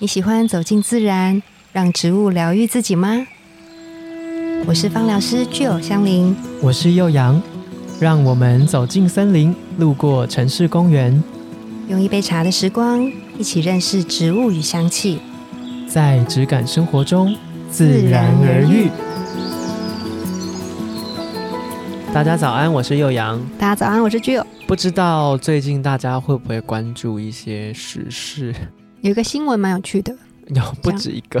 你喜欢走进自然，让植物疗愈自己吗？我是芳疗师具有香林，我是幼阳，让我们走进森林，路过城市公园，用一杯茶的时光，一起认识植物与香气，在质感生活中自然而愈。大家早安，我是幼阳。大家早安，我是具有。不知道最近大家会不会关注一些时事？有一个新闻蛮有趣的，有不止一个，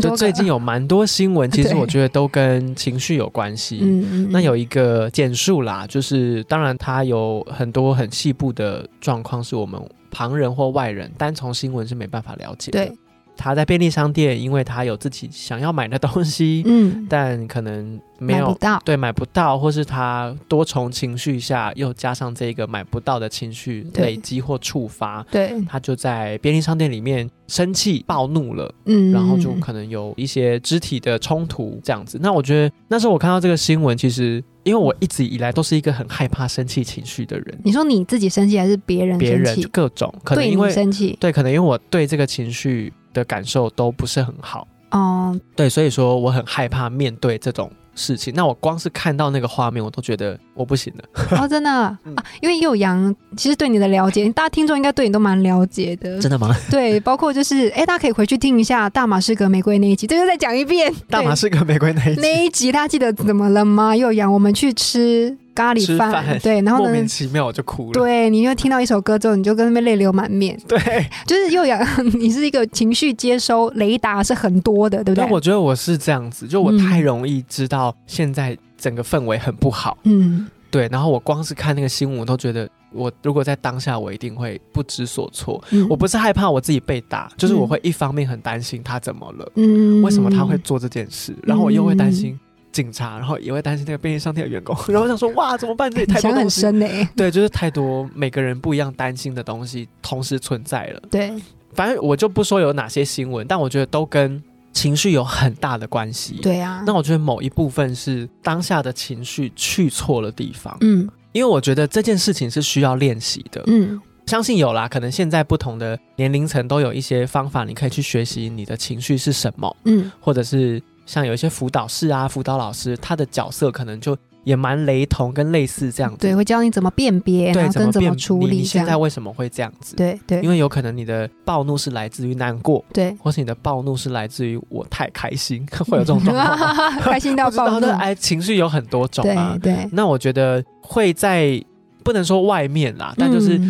就最近有蛮多新闻，其实我觉得都跟情绪有关系。嗯嗯。那有一个简述啦，就是当然它有很多很细部的状况，是我们旁人或外人单从新闻是没办法了解的。对。他在便利商店，因为他有自己想要买的东西，嗯，但可能没有到，对，买不到，或是他多重情绪下又加上这个买不到的情绪累积或触发，对，他就在便利商店里面生气暴怒了，嗯，然后就可能有一些肢体的冲突这样子。那我觉得那时候我看到这个新闻，其实因为我一直以来都是一个很害怕生气情绪的人。你说你自己生气还是别人？别人各种可能因为生气，对，可能因为我对这个情绪。的感受都不是很好哦，对，所以说我很害怕面对这种事情。那我光是看到那个画面，我都觉得我不行了。哦，真的啊，因为幼阳其实对你的了解，大家听众应该对你都蛮了解的。真的吗？对，包括就是，哎，大家可以回去听一下《大马士革玫瑰》那一集，这就再讲一遍《大马士革玫瑰》那一集。那一集大家记得怎么了吗？幼阳，我们去吃。咖喱饭，对，然后莫名其妙我就哭了。对，你就听到一首歌之后，你就跟那边泪流满面。对，就是又阳，你是一个情绪接收雷达是很多的，对不对？我觉得我是这样子，就我太容易知道现在整个氛围很不好。嗯，对。然后我光是看那个新闻，我都觉得我如果在当下，我一定会不知所措。我不是害怕我自己被打，就是我会一方面很担心他怎么了，嗯，为什么他会做这件事，然后我又会担心。警察，然后也会担心那个便利商店的员工，然后想说哇，怎么办？这里太多 很深呢。对，就是太多每个人不一样担心的东西同时存在了。对，反正我就不说有哪些新闻，但我觉得都跟情绪有很大的关系。对啊，那我觉得某一部分是当下的情绪去错了地方。嗯，因为我觉得这件事情是需要练习的。嗯，相信有啦，可能现在不同的年龄层都有一些方法，你可以去学习你的情绪是什么。嗯，或者是。像有一些辅导室啊，辅导老师，他的角色可能就也蛮雷同，跟类似这样子。对，会教你怎么辨别，然后跟怎么处理。你现在为什么会这样子？对对，因为有可能你的暴怒是来自于难过，对，或是你的暴怒是来自于我太开心，会有这种状况。开心到 暴怒，哎，情绪有很多种啊。对，那我觉得会在不能说外面啦，但就是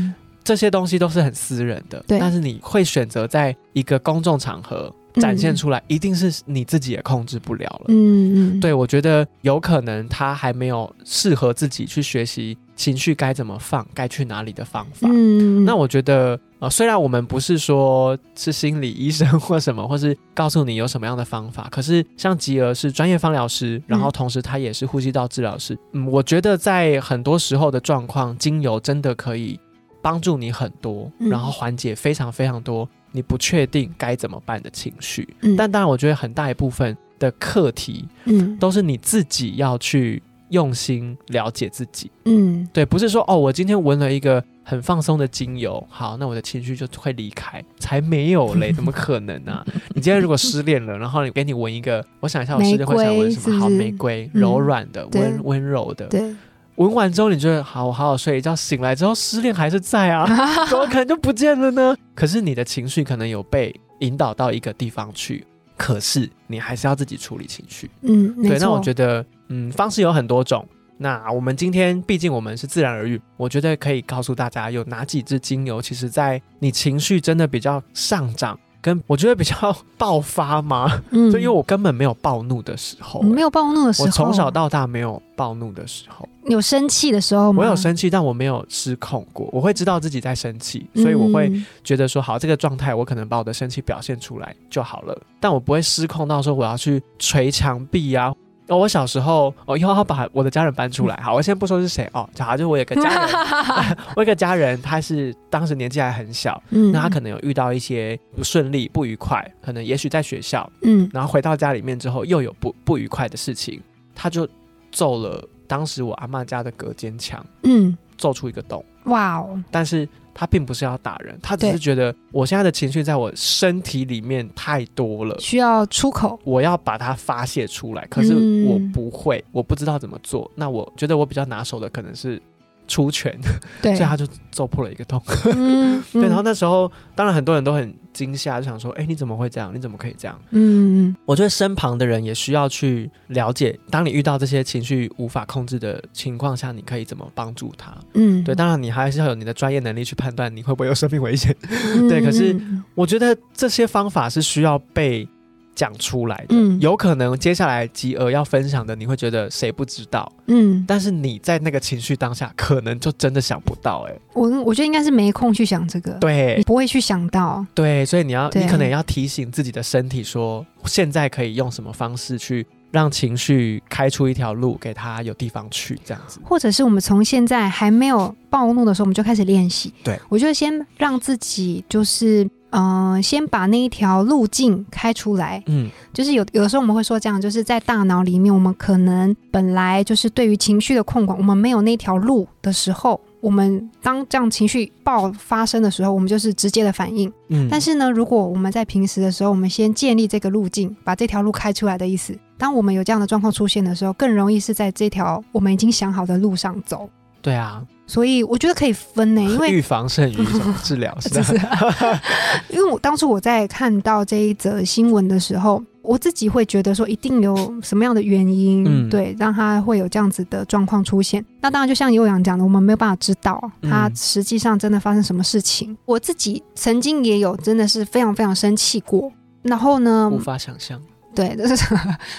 这些东西都是很私人的。对，但是你会选择在一个公众场合。展现出来一定是你自己也控制不了了。嗯嗯，对我觉得有可能他还没有适合自己去学习情绪该怎么放，该去哪里的方法。嗯，那我觉得呃，虽然我们不是说是心理医生或什么，或是告诉你有什么样的方法，可是像吉儿是专业方疗师，然后同时他也是呼吸道治疗师。嗯，我觉得在很多时候的状况，精油真的可以帮助你很多，然后缓解非常非常多。你不确定该怎么办的情绪，但当然，我觉得很大一部分的课题，嗯，都是你自己要去用心了解自己，嗯，对，不是说哦，我今天闻了一个很放松的精油，好，那我的情绪就会离开，才没有嘞，怎么可能呢？你今天如果失恋了，然后你给你闻一个，我想一下，我失恋会想闻什么？好，玫瑰，柔软的，温温柔的，对。闻完之后，你觉得好，我好好睡一觉，醒来之后失恋还是在啊？怎么可能就不见了呢？可是你的情绪可能有被引导到一个地方去，可是你还是要自己处理情绪。嗯，对。那我觉得，嗯，方式有很多种。那我们今天毕竟我们是自然而愈，我觉得可以告诉大家有哪几支精油，其实在你情绪真的比较上涨。跟我觉得比较 爆发吗？嗯，就因为我根本没有暴怒的时候，没有暴怒的时候，我从小到大没有暴怒的时候，有生气的时候吗？我有生气，但我没有失控过。我会知道自己在生气，所以我会觉得说，好，这个状态我可能把我的生气表现出来就好了，但我不会失控到说我要去捶墙壁啊。哦，我小时候，哦，以后要把我的家人搬出来。好，我先不说是谁哦，假如就我有个家人，我有个家人，他是当时年纪还很小，嗯，那他可能有遇到一些不顺利、不愉快，可能也许在学校，嗯，然后回到家里面之后又有不不愉快的事情，他就揍了当时我阿妈家的隔间墙，嗯，揍出一个洞，哇哦！但是他并不是要打人，他只是觉得我现在的情绪在我身体里面太多了，需要出口，我要把它发泄出来。可是我不会，我不知道怎么做。那我觉得我比较拿手的可能是。出拳，对，所以他就揍破了一个洞。对，然后那时候当然很多人都很惊吓，就想说：“哎，你怎么会这样？你怎么可以这样？”嗯，我觉得身旁的人也需要去了解，当你遇到这些情绪无法控制的情况下，你可以怎么帮助他。嗯，对，当然你还是要有你的专业能力去判断你会不会有生命危险。对，可是我觉得这些方法是需要被。讲出来的，有可能接下来吉儿要分享的，你会觉得谁不知道？嗯，但是你在那个情绪当下，可能就真的想不到。哎，我我觉得应该是没空去想这个，对，你不会去想到，对，所以你要，你可能要提醒自己的身体说，现在可以用什么方式去让情绪开出一条路，给他有地方去，这样子，或者是我们从现在还没有暴怒的时候，我们就开始练习。对，我觉得先让自己就是。嗯，先把那一条路径开出来。嗯，就是有有的时候我们会说这样，就是在大脑里面，我们可能本来就是对于情绪的控管，我们没有那条路的时候，我们当这样情绪爆发生的时候，我们就是直接的反应。嗯，但是呢，如果我们在平时的时候，我们先建立这个路径，把这条路开出来的意思，当我们有这样的状况出现的时候，更容易是在这条我们已经想好的路上走。对啊。所以我觉得可以分呢，因为预防胜于治疗，是 是。因为我当初我在看到这一则新闻的时候，我自己会觉得说，一定有什么样的原因，对，让他会有这样子的状况出现。那当然，就像悠扬讲的，我们没有办法知道他实际上真的发生什么事情。我自己曾经也有真的是非常非常生气过，然后呢，无法想象。对，这是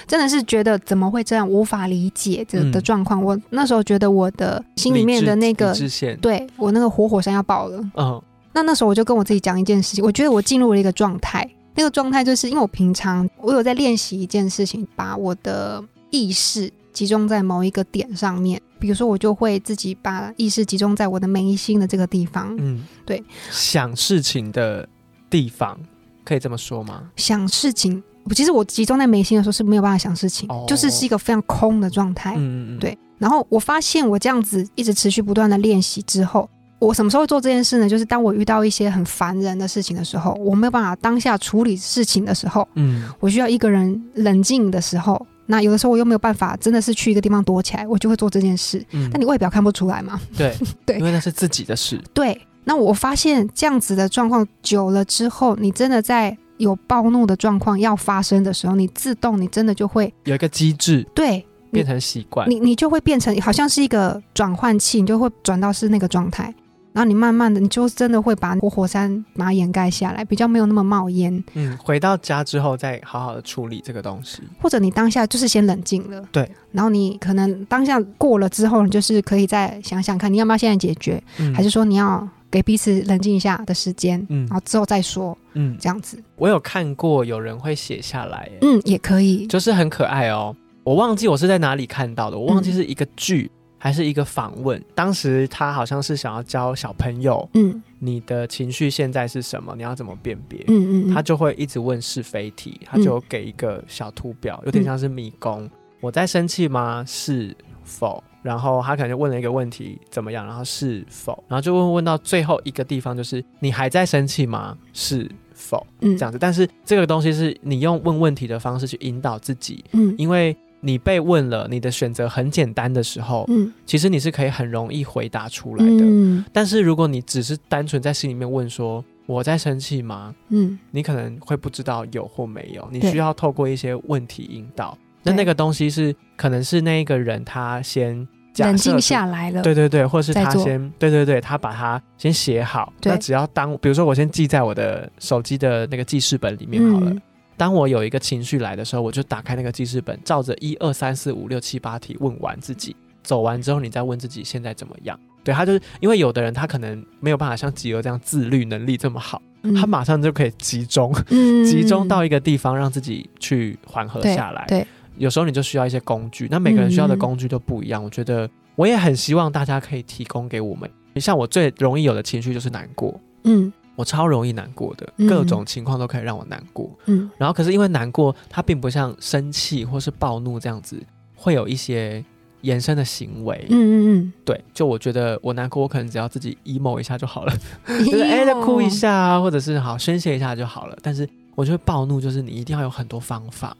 真的是觉得怎么会这样，无法理解这的状况。我那时候觉得我的心里面的那个，对我那个活火山要爆了。嗯，那那时候我就跟我自己讲一件事情，我觉得我进入了一个状态，那个状态就是因为我平常我有在练习一件事情，把我的意识集中在某一个点上面，比如说我就会自己把意识集中在我的眉心的这个地方。嗯，对，想事情的地方可以这么说吗？想事情。其实我集中在眉心的时候是没有办法想事情，就是是一个非常空的状态。嗯嗯对。然后我发现我这样子一直持续不断的练习之后，我什么时候做这件事呢？就是当我遇到一些很烦人的事情的时候，我没有办法当下处理事情的时候，嗯，我需要一个人冷静的时候，那有的时候我又没有办法，真的是去一个地方躲起来，我就会做这件事。嗯。但你外表看不出来嘛？对对，因为那是自己的事。对。那我发现这样子的状况久了之后，你真的在。有暴怒的状况要发生的时候，你自动你真的就会有一个机制，对，变成习惯，你你就会变成好像是一个转换器，你就会转到是那个状态，然后你慢慢的你就真的会把活火山把它掩盖下来，比较没有那么冒烟。嗯，回到家之后再好好的处理这个东西，或者你当下就是先冷静了，对，然后你可能当下过了之后，你就是可以再想想看你要不要现在解决，还是说你要。给彼此冷静一下的时间，嗯，然后之后再说，嗯，这样子。我有看过有人会写下来，嗯，也可以，就是很可爱哦。我忘记我是在哪里看到的，我忘记是一个剧还是一个访问。当时他好像是想要教小朋友，嗯，你的情绪现在是什么？你要怎么辨别？嗯嗯，他就会一直问是非题，他就给一个小图表，有点像是迷宫。我在生气吗？是否？然后他可能就问了一个问题，怎么样？然后是否？然后就问问到最后一个地方，就是你还在生气吗？是否？嗯，这样子。但是这个东西是你用问问题的方式去引导自己，嗯，因为你被问了，你的选择很简单的时候，嗯，其实你是可以很容易回答出来的。嗯，但是如果你只是单纯在心里面问说我在生气吗？嗯，你可能会不知道有或没有，你需要透过一些问题引导。那那个东西是，可能是那一个人他先冷静下来了，对对对，或者是他先，对对对，他把它先写好。那只要当，比如说我先记在我的手机的那个记事本里面好了。当我有一个情绪来的时候，我就打开那个记事本，照着一二三四五六七八题问完自己，走完之后你再问自己现在怎么样。对他就是因为有的人他可能没有办法像吉儿这样自律能力这么好，他马上就可以集中，集中到一个地方让自己去缓和下来。对。有时候你就需要一些工具，那每个人需要的工具都不一样。我觉得我也很希望大家可以提供给我们。你像我最容易有的情绪就是难过，嗯，我超容易难过的，各种情况都可以让我难过，嗯。然后可是因为难过，它并不像生气或是暴怒这样子，会有一些延伸的行为。嗯嗯嗯，对，就我觉得我难过，我可能只要自己 emo 一下就好了，就是哎，再哭一下啊，或者是好宣泄一下就好了。但是我觉得暴怒就是你一定要有很多方法，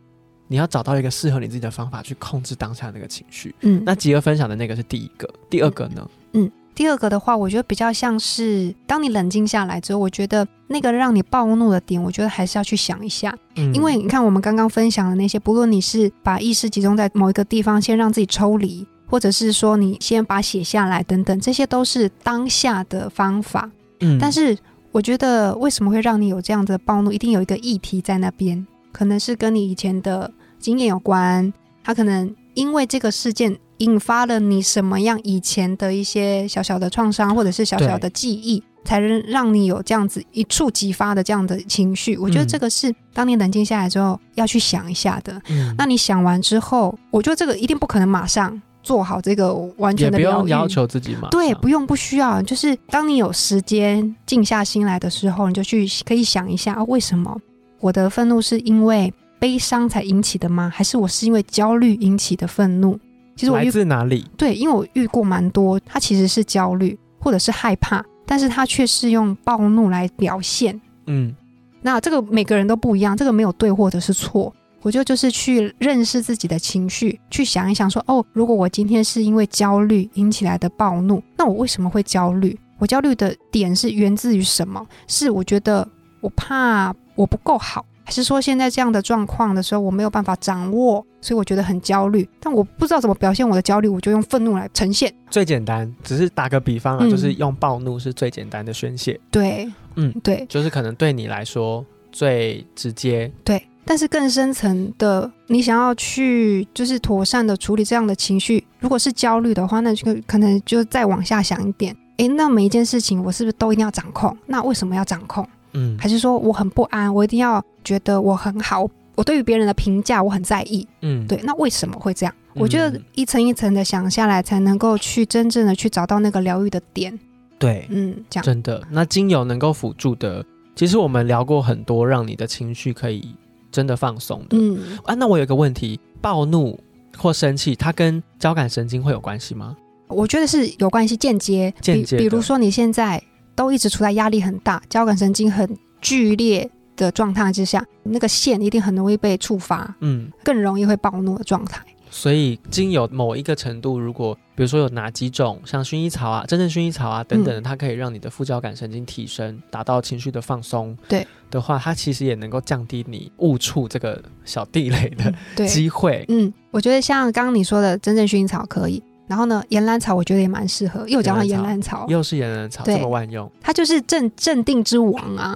你要找到一个适合你自己的方法去控制当下那个情绪。嗯，那吉儿分享的那个是第一个，第二个呢？嗯。第二个的话，我觉得比较像是当你冷静下来之后，我觉得那个让你暴怒的点，我觉得还是要去想一下。嗯，因为你看我们刚刚分享的那些，不论你是把意识集中在某一个地方，先让自己抽离，或者是说你先把写下来等等，这些都是当下的方法。嗯，但是我觉得为什么会让你有这样的暴怒，一定有一个议题在那边，可能是跟你以前的经验有关，他可能因为这个事件。引发了你什么样以前的一些小小的创伤，或者是小小的记忆，才能让你有这样子一触即发的这样的情绪？我觉得这个是当你冷静下来之后要去想一下的。那你想完之后，我觉得这个一定不可能马上做好这个完全的疗愈，要求自己嘛？对，不用，不需要。就是当你有时间静下心来的时候，你就去可以想一下啊，为什么我的愤怒是因为悲伤才引起的吗？还是我是因为焦虑引起的愤怒？其实我来自哪里？对，因为我遇过蛮多，他其实是焦虑或者是害怕，但是他却是用暴怒来表现。嗯，那这个每个人都不一样，这个没有对或者是错。我觉得就是去认识自己的情绪，去想一想说，哦，如果我今天是因为焦虑引起来的暴怒，那我为什么会焦虑？我焦虑的点是源自于什么？是我觉得我怕我不够好。还是说现在这样的状况的时候，我没有办法掌握，所以我觉得很焦虑。但我不知道怎么表现我的焦虑，我就用愤怒来呈现。最简单，只是打个比方啊，就是用暴怒是最简单的宣泄。对，嗯，对，就是可能对你来说最直接。对，但是更深层的，你想要去就是妥善的处理这样的情绪，如果是焦虑的话，那就可能就再往下想一点。诶，那每一件事情我是不是都一定要掌控？那为什么要掌控？嗯，还是说我很不安，我一定要觉得我很好，我对于别人的评价我很在意。嗯，对，那为什么会这样？我觉得一层一层的想下来，才能够去真正的去找到那个疗愈的点。对，嗯，这样真的。那精油能够辅助的，其实我们聊过很多，让你的情绪可以真的放松的。嗯，啊，那我有一个问题，暴怒或生气，它跟交感神经会有关系吗？我觉得是有关系，间接。间接。比如说你现在。都一直处在压力很大、交感神经很剧烈的状态之下，那个线一定很容易被触发，嗯，更容易会暴怒的状态。所以，经有某一个程度，如果比如说有哪几种，像薰衣草啊、真正薰衣草啊等等，它可以让你的副交感神经提升，达到情绪的放松，对的话，它其实也能够降低你误触这个小地雷的机会。嗯，我觉得像刚刚你说的真正薰衣草可以。然后呢，岩兰草我觉得也蛮适合，又讲到岩兰草，又是岩兰草，这么万用。它就是镇镇定之王啊，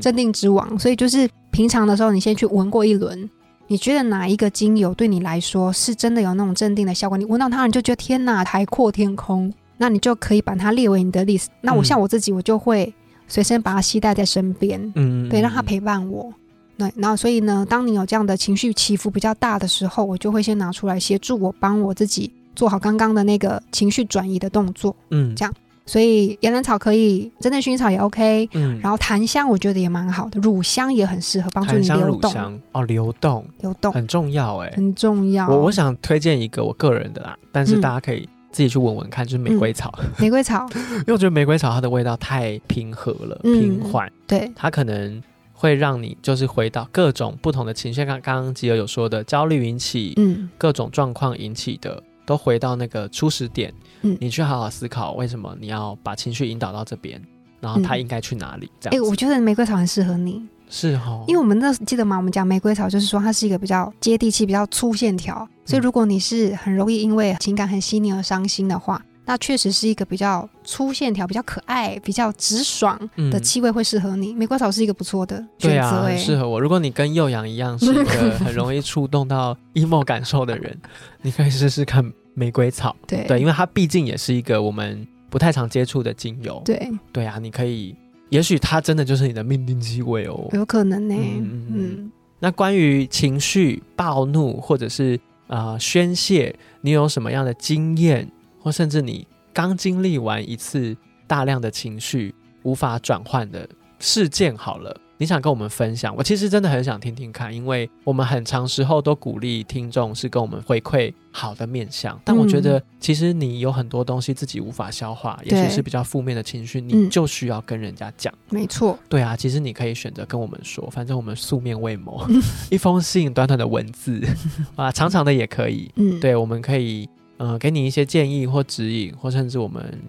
镇定之王。所以就是平常的时候，你先去闻过一轮，你觉得哪一个精油对你来说是真的有那种镇定的效果？你闻到它，你就觉得天哪，海阔天空，那你就可以把它列为你的 list。那我像我自己，我就会随身把它携带在身边，嗯，对，让它陪伴我。对，然后所以呢，当你有这样的情绪起伏比较大的时候，我就会先拿出来协助我，帮我自己。做好刚刚的那个情绪转移的动作，嗯，这样，所以岩兰草可以，真的薰衣草也 OK，嗯，然后檀香我觉得也蛮好的，乳香也很适合帮助你流动。哦，流动，流动。很重要哎，很重要。我我想推荐一个我个人的啦，但是大家可以自己去闻闻看，就是玫瑰草，玫瑰草，因为我觉得玫瑰草它的味道太平和了，平缓，对，它可能会让你就是回到各种不同的情绪，刚刚刚吉尔有说的焦虑引起，嗯，各种状况引起的。都回到那个初始点，嗯，你去好好思考为什么你要把情绪引导到这边，然后它应该去哪里？这样，哎，我觉得玫瑰草很适合你，是哦，因为我们那记得吗？我们讲玫瑰草就是说它是一个比较接地气、比较粗线条，所以如果你是很容易因为情感很细腻而伤心的话。那确实是一个比较粗线条、比较可爱、比较直爽的气味，会适合你。玫瑰草是一个不错的选择，很适合我。如果你跟幼阳一样是一个 很容易触动到 emo 感受的人，你可以试试看玫瑰草。对对，因为它毕竟也是一个我们不太常接触的精油。对对啊，你可以，也许它真的就是你的命定气味哦，有可能呢。嗯，那关于情绪暴怒或者是啊宣泄，你有什么样的经验？或甚至你刚经历完一次大量的情绪无法转换的事件，好了，你想跟我们分享，我其实真的很想听听看，因为我们很长时候都鼓励听众是跟我们回馈好的面相，但我觉得其实你有很多东西自己无法消化，也许是比较负面的情绪，你就需要跟人家讲。没错，对啊，其实你可以选择跟我们说，反正我们素面未谋，一封信短短的文字 啊，长长的也可以。嗯，对，我们可以呃给你一些建议或指引，或甚至我们。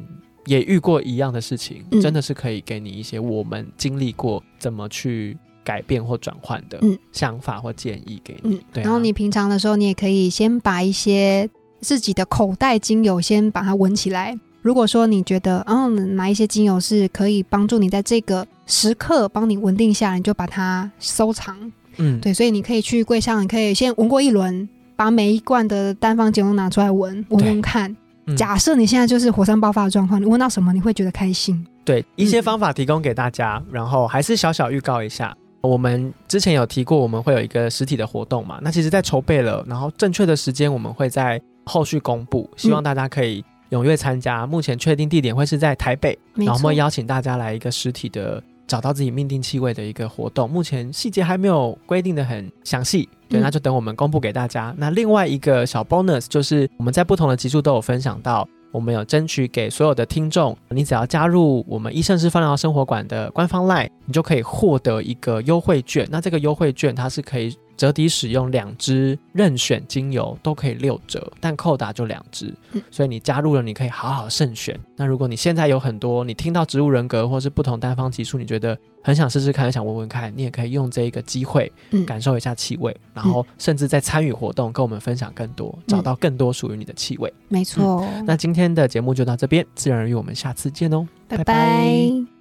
也遇过一样的事情，真的是可以给你一些我们经历过怎么去改变或转换的想法或建议给你。对，然后你平常的时候，你也可以先把一些自己的口袋精油先把它闻起来。如果说你觉得，嗯，哪一些精油是可以帮助你在这个时刻帮你稳定下来，你就把它收藏。嗯，对，所以你可以去柜上，你可以先闻过一轮，把每一罐的单方精油拿出来闻闻闻看。假设你现在就是火山爆发的状况，你闻到什么你会觉得开心？对，一些方法提供给大家，然后还是小小预告一下，我们之前有提过我们会有一个实体的活动嘛？那其实，在筹备了，然后正确的时间我们会在后续公布，希望大家可以踊跃参加。目前确定地点会是在台北，然后我们邀请大家来一个实体的。找到自己命定气味的一个活动，目前细节还没有规定的很详细，对，那就等我们公布给大家。那另外一个小 bonus 就是我们在不同的集数都有分享到，我们有争取给所有的听众，你只要加入我们医生是放疗生活馆的官方 line，你就可以获得一个优惠券。那这个优惠券它是可以。折抵使用两支任选精油都可以六折，但扣打就两支，所以你加入了，你可以好好慎选。那如果你现在有很多，你听到植物人格或是不同单方激素，你觉得很想试试看，想闻闻看，你也可以用这一个机会，感受一下气味，然后甚至在参与活动，跟我们分享更多，找到更多属于你的气味。没错。那今天的节目就到这边，自然而然，我们下次见哦，拜拜。